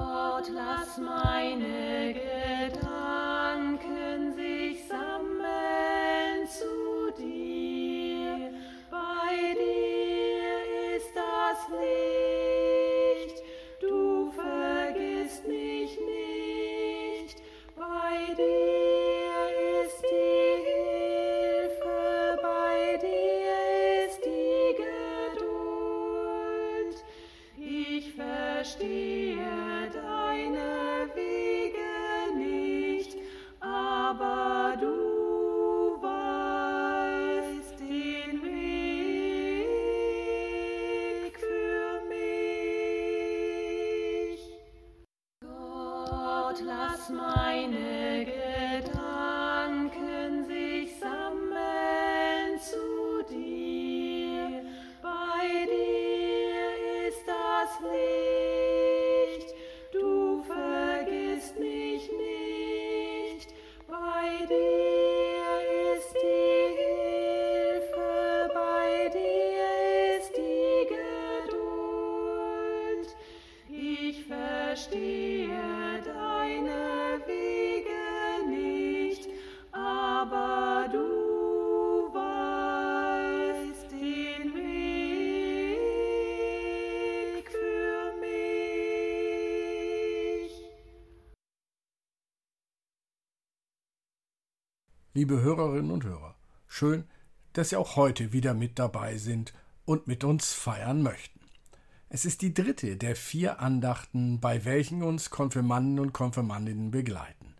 Gott, lass meine Gedanken sich sammeln zu dir. Bei dir ist das Lass meine Liebe Hörerinnen und Hörer, schön, dass Sie auch heute wieder mit dabei sind und mit uns feiern möchten. Es ist die dritte der vier Andachten, bei welchen uns Konfirmanden und Konfirmandinnen begleiten.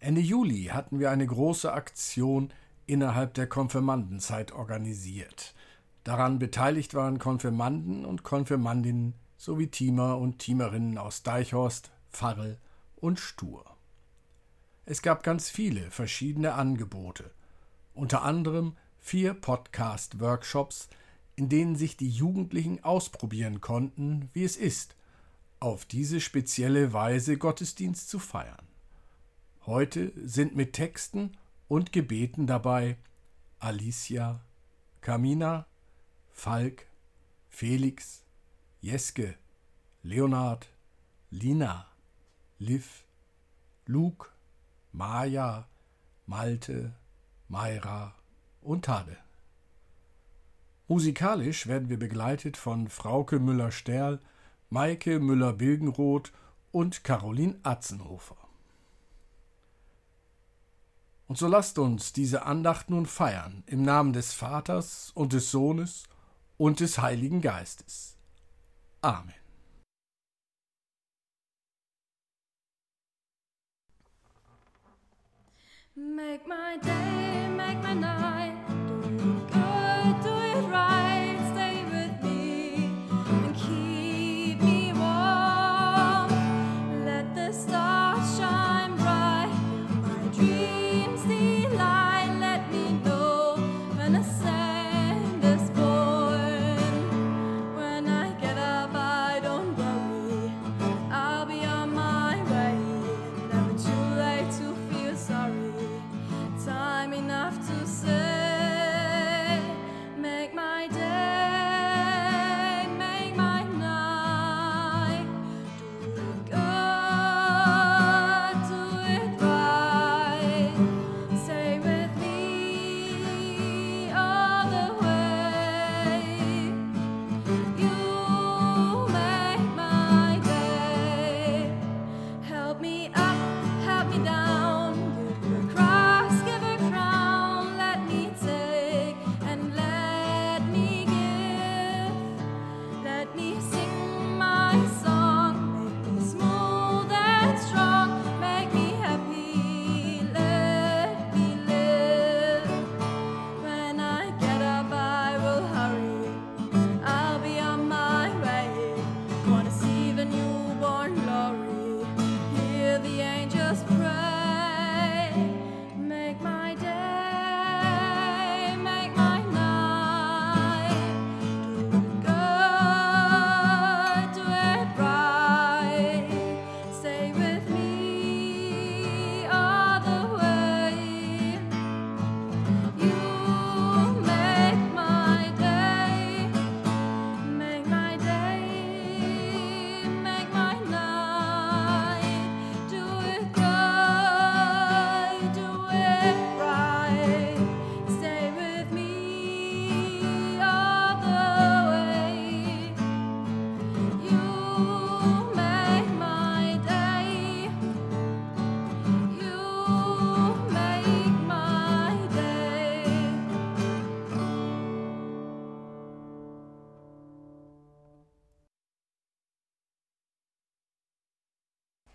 Ende Juli hatten wir eine große Aktion innerhalb der Konfirmandenzeit organisiert. Daran beteiligt waren Konfirmanden und Konfirmandinnen sowie Teamer und Teamerinnen aus Deichhorst, Pfarrel und Stur. Es gab ganz viele verschiedene Angebote, unter anderem vier Podcast-Workshops, in denen sich die Jugendlichen ausprobieren konnten, wie es ist, auf diese spezielle Weise Gottesdienst zu feiern. Heute sind mit Texten und Gebeten dabei Alicia, Camina, Falk, Felix, Jeske, Leonard, Lina, Liv, Luke, Maja, Malte, Mayra und Tade. Musikalisch werden wir begleitet von Frauke Müller-Sterl, Maike Müller-Bilgenroth und Caroline Atzenhofer. Und so lasst uns diese Andacht nun feiern im Namen des Vaters und des Sohnes und des Heiligen Geistes. Amen. Make my day, make my night.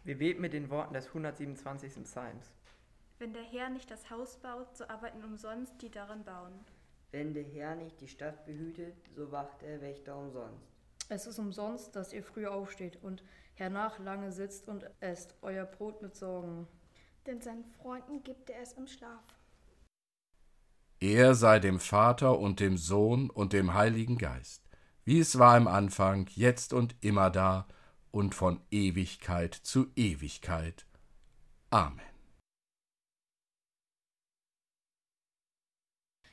Wir beten mit den Worten des 127. Psalms. Wenn der Herr nicht das Haus baut, so arbeiten umsonst die darin bauen. Wenn der Herr nicht die Stadt behütet, so wacht der Wächter umsonst. Es ist umsonst, dass ihr früh aufsteht und hernach lange sitzt und esst euer Brot mit Sorgen. Denn seinen Freunden gibt er es im Schlaf. Er sei dem Vater und dem Sohn und dem Heiligen Geist, wie es war im Anfang, jetzt und immer da und von Ewigkeit zu Ewigkeit. Amen.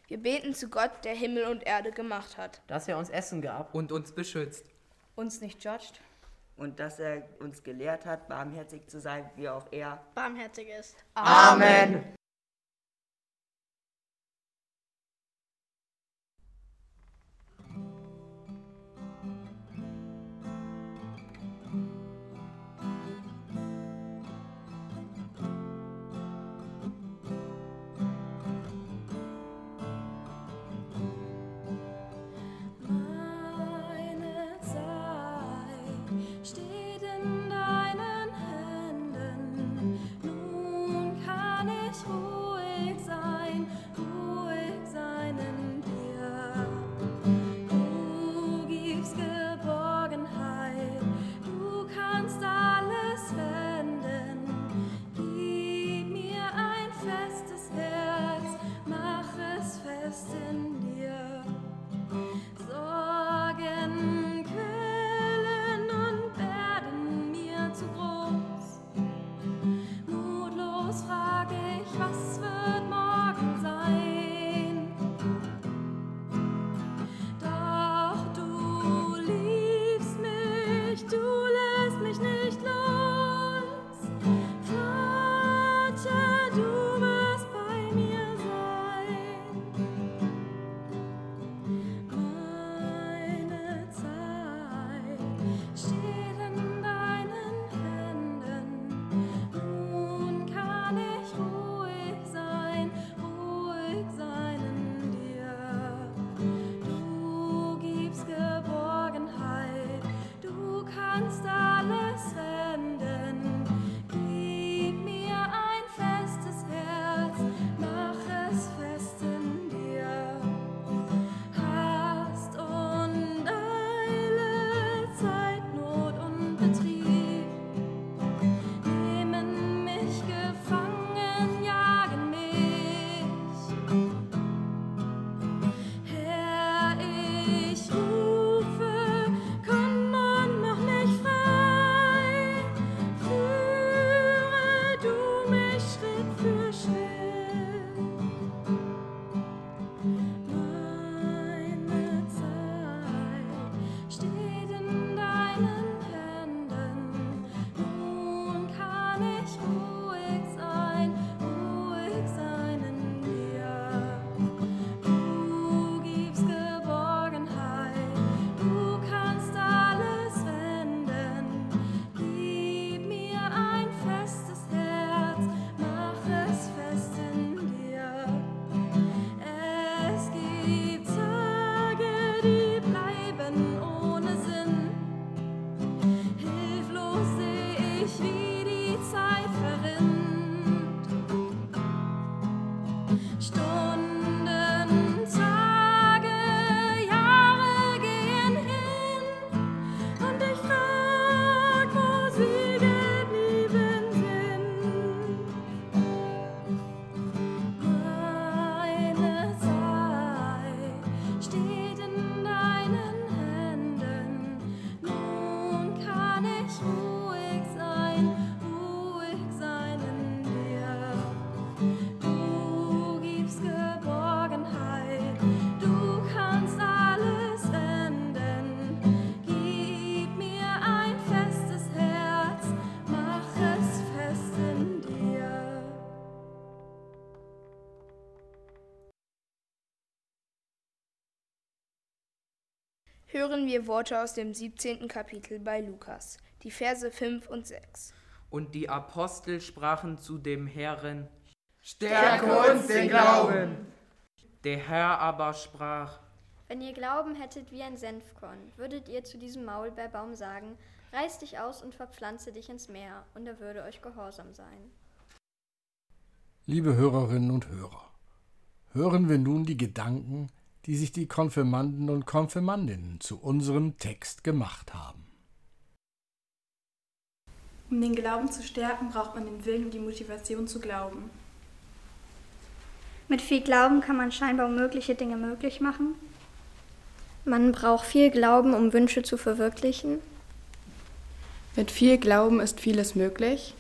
Wir beten zu Gott, der Himmel und Erde gemacht hat. Dass er uns Essen gab und uns beschützt. Uns nicht judged. Und dass er uns gelehrt hat, barmherzig zu sein, wie auch er Barmherzig ist. Amen. Hören wir Worte aus dem 17. Kapitel bei Lukas, die Verse 5 und 6. Und die Apostel sprachen zu dem Herrn, Stärke uns den Glauben. Der Herr aber sprach, Wenn ihr Glauben hättet wie ein Senfkorn, würdet ihr zu diesem Maulbeerbaum sagen, Reiß dich aus und verpflanze dich ins Meer, und er würde euch gehorsam sein. Liebe Hörerinnen und Hörer, hören wir nun die Gedanken, die sich die Konfirmanden und Konfirmandinnen zu unserem Text gemacht haben. Um den Glauben zu stärken, braucht man den Willen und die Motivation zu glauben. Mit viel Glauben kann man scheinbar unmögliche Dinge möglich machen. Man braucht viel Glauben, um Wünsche zu verwirklichen. Mit viel Glauben ist vieles möglich.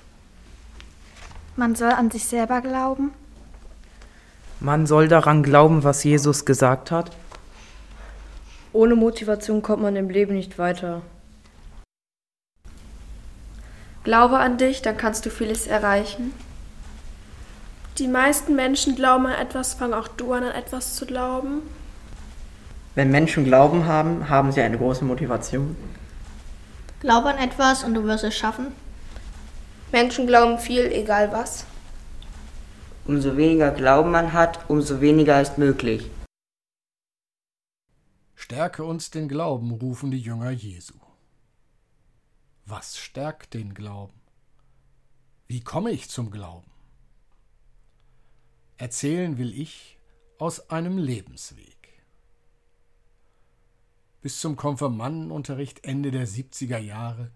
Man soll an sich selber glauben. Man soll daran glauben, was Jesus gesagt hat. Ohne Motivation kommt man im Leben nicht weiter. Glaube an dich, dann kannst du vieles erreichen. Die meisten Menschen glauben an etwas, fang auch du an, an etwas zu glauben. Wenn Menschen Glauben haben, haben sie eine große Motivation. Glaube an etwas und du wirst es schaffen. Menschen glauben viel, egal was. Umso weniger Glauben man hat, umso weniger ist möglich. Stärke uns den Glauben, rufen die Jünger Jesu. Was stärkt den Glauben? Wie komme ich zum Glauben? Erzählen will ich aus einem Lebensweg. Bis zum Konfirmandenunterricht Ende der 70er Jahre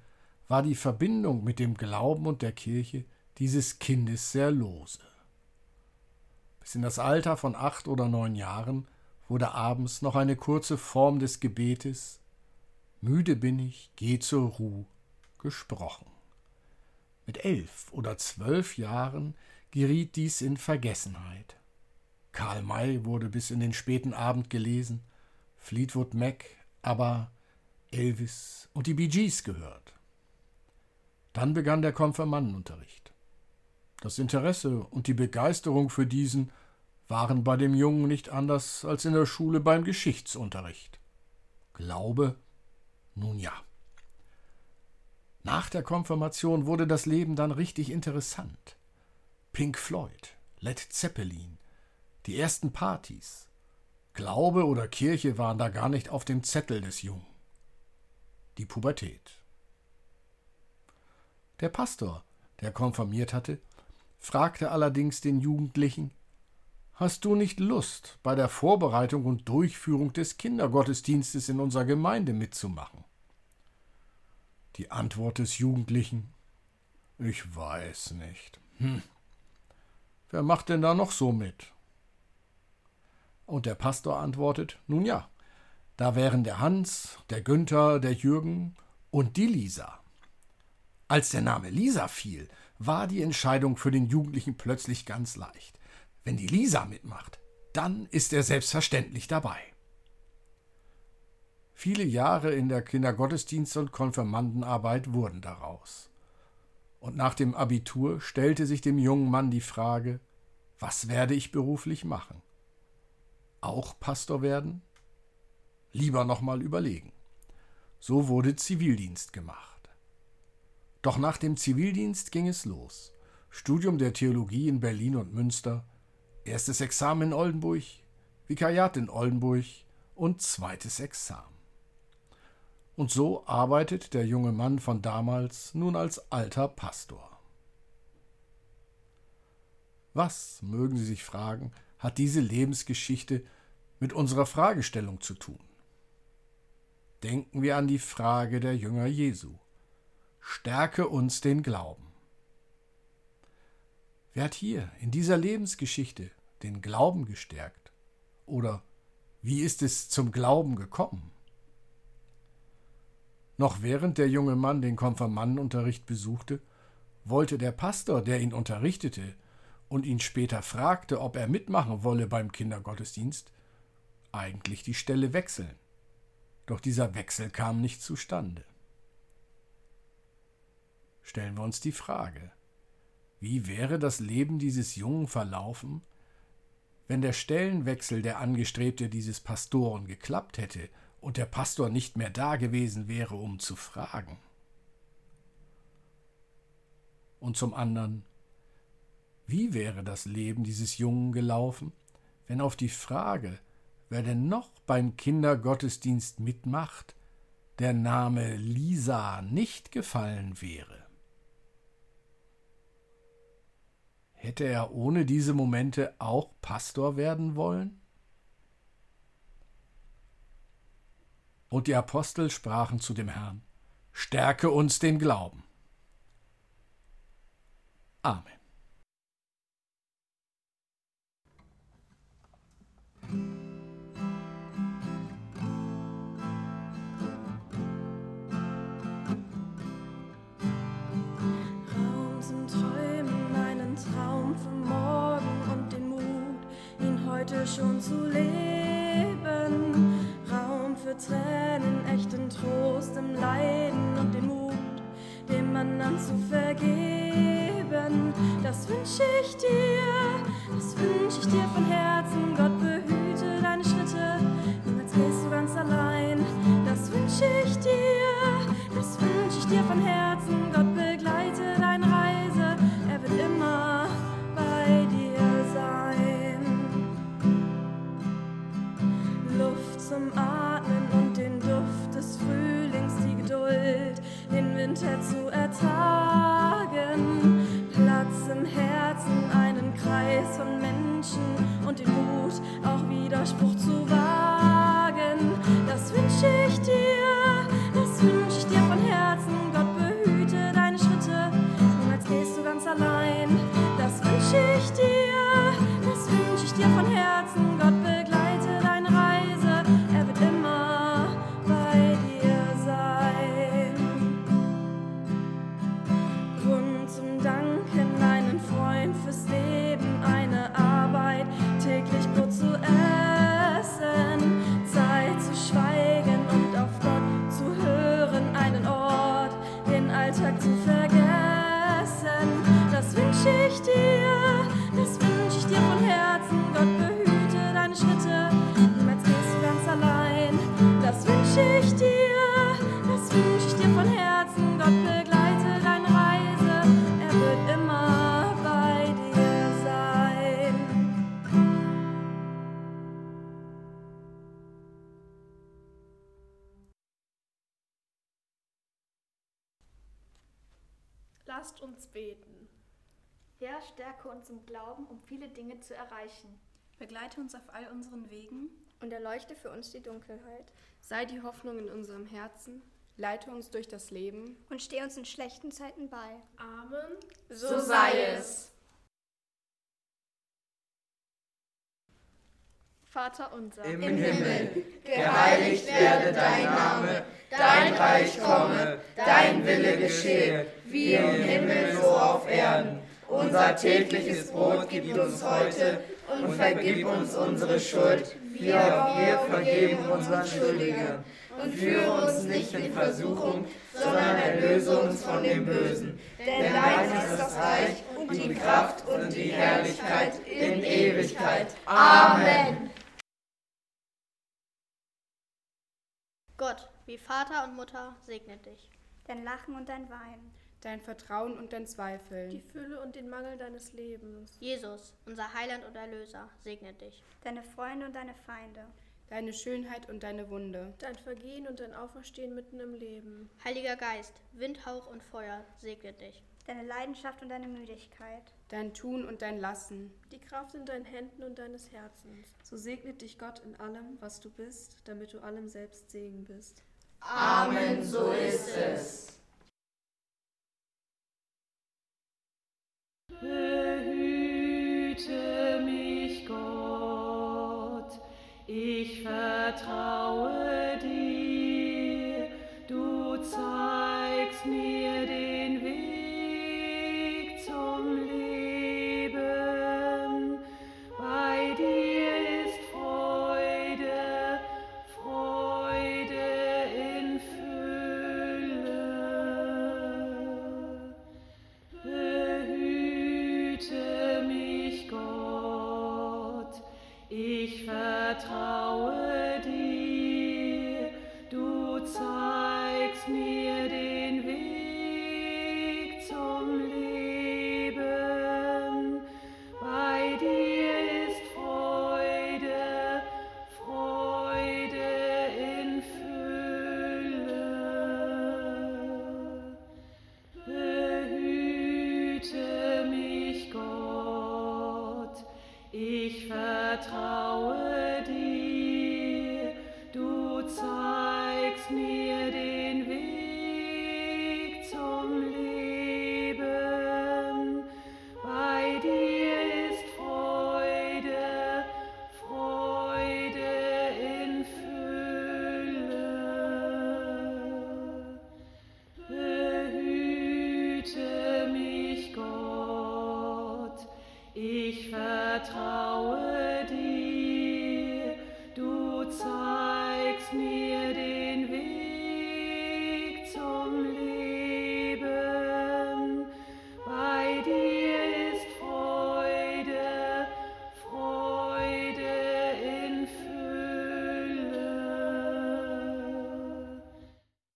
war die Verbindung mit dem Glauben und der Kirche dieses Kindes sehr lose. Bis in das Alter von acht oder neun Jahren wurde abends noch eine kurze Form des Gebetes Müde bin ich, geh zur Ruh gesprochen. Mit elf oder zwölf Jahren geriet dies in Vergessenheit. Karl May wurde bis in den späten Abend gelesen, Fleetwood Mac, aber Elvis und die Bee Gees gehört. Dann begann der Konfirmandenunterricht. Das Interesse und die Begeisterung für diesen waren bei dem Jungen nicht anders als in der Schule beim Geschichtsunterricht. Glaube? Nun ja. Nach der Konfirmation wurde das Leben dann richtig interessant. Pink Floyd, Led Zeppelin, die ersten Partys. Glaube oder Kirche waren da gar nicht auf dem Zettel des Jungen. Die Pubertät. Der Pastor, der konfirmiert hatte, fragte allerdings den Jugendlichen Hast du nicht Lust, bei der Vorbereitung und Durchführung des Kindergottesdienstes in unserer Gemeinde mitzumachen? Die Antwort des Jugendlichen Ich weiß nicht. Hm. Wer macht denn da noch so mit? Und der Pastor antwortet Nun ja, da wären der Hans, der Günther, der Jürgen und die Lisa. Als der Name Lisa fiel, war die Entscheidung für den Jugendlichen plötzlich ganz leicht. Wenn die Lisa mitmacht, dann ist er selbstverständlich dabei. Viele Jahre in der Kindergottesdienst- und Konfirmandenarbeit wurden daraus. Und nach dem Abitur stellte sich dem jungen Mann die Frage, was werde ich beruflich machen? Auch Pastor werden? Lieber nochmal überlegen. So wurde Zivildienst gemacht. Doch nach dem Zivildienst ging es los. Studium der Theologie in Berlin und Münster, erstes Examen in Oldenburg, Vikariat in Oldenburg und zweites Examen. Und so arbeitet der junge Mann von damals nun als alter Pastor. Was, mögen Sie sich fragen, hat diese Lebensgeschichte mit unserer Fragestellung zu tun? Denken wir an die Frage der Jünger Jesu. Stärke uns den Glauben. Wer hat hier in dieser Lebensgeschichte den Glauben gestärkt? Oder wie ist es zum Glauben gekommen? Noch während der junge Mann den Konfirmandenunterricht besuchte, wollte der Pastor, der ihn unterrichtete und ihn später fragte, ob er mitmachen wolle beim Kindergottesdienst, eigentlich die Stelle wechseln. Doch dieser Wechsel kam nicht zustande. Stellen wir uns die Frage, wie wäre das Leben dieses Jungen verlaufen, wenn der Stellenwechsel, der angestrebte dieses Pastoren geklappt hätte und der Pastor nicht mehr da gewesen wäre, um zu fragen? Und zum anderen, wie wäre das Leben dieses Jungen gelaufen, wenn auf die Frage, wer denn noch beim Kindergottesdienst mitmacht, der Name Lisa nicht gefallen wäre? Hätte er ohne diese Momente auch Pastor werden wollen? Und die Apostel sprachen zu dem Herrn, Stärke uns den Glauben. Amen. Heute schon zu leben. Raum für Tränen, echten Trost im Leiden und den Mut, dem anderen zu vergeben. Das wünsche ich dir, das wünsche ich dir von Herzen. Gott stärke uns im Glauben, um viele Dinge zu erreichen. Begleite uns auf all unseren Wegen Und erleuchte für uns die Dunkelheit. Sei die Hoffnung in unserem Herzen, leite uns durch das Leben. Und steh uns in schlechten Zeiten bei. Amen. So sei es. Vater unser Im Himmel, geheiligt werde dein Name, dein Reich komme, dein Wille geschehe, wie im Himmel so auf Erden. Unser tägliches Brot gib uns heute und vergib uns unsere Schuld, wie auch wir vergeben unseren Schuldigern. Und führe uns nicht in Versuchung, sondern erlöse uns von dem Bösen. Denn dein ist das Reich und die Kraft und die Herrlichkeit in Ewigkeit. Amen. Gott, wie Vater und Mutter, segnet dich. Dein Lachen und dein Weinen. Dein Vertrauen und dein Die Zweifeln. Fülle und den Mangel deines Lebens. Jesus, unser Heiland und Erlöser, segnet dich. Deine Freunde und deine Feinde. Deine Schönheit und deine Wunde. Dein Vergehen und dein Auferstehen mitten im Leben. Heiliger Geist, Wind, Hauch und Feuer, segnet dich. Deine Leidenschaft und deine Müdigkeit. Dein Tun und dein Lassen. Die Kraft in deinen Händen und deines Herzens. So segnet dich Gott in allem, was du bist, damit du allem selbst Segen bist. Amen, so ist es. Ich vertraue dir, du zeigst mir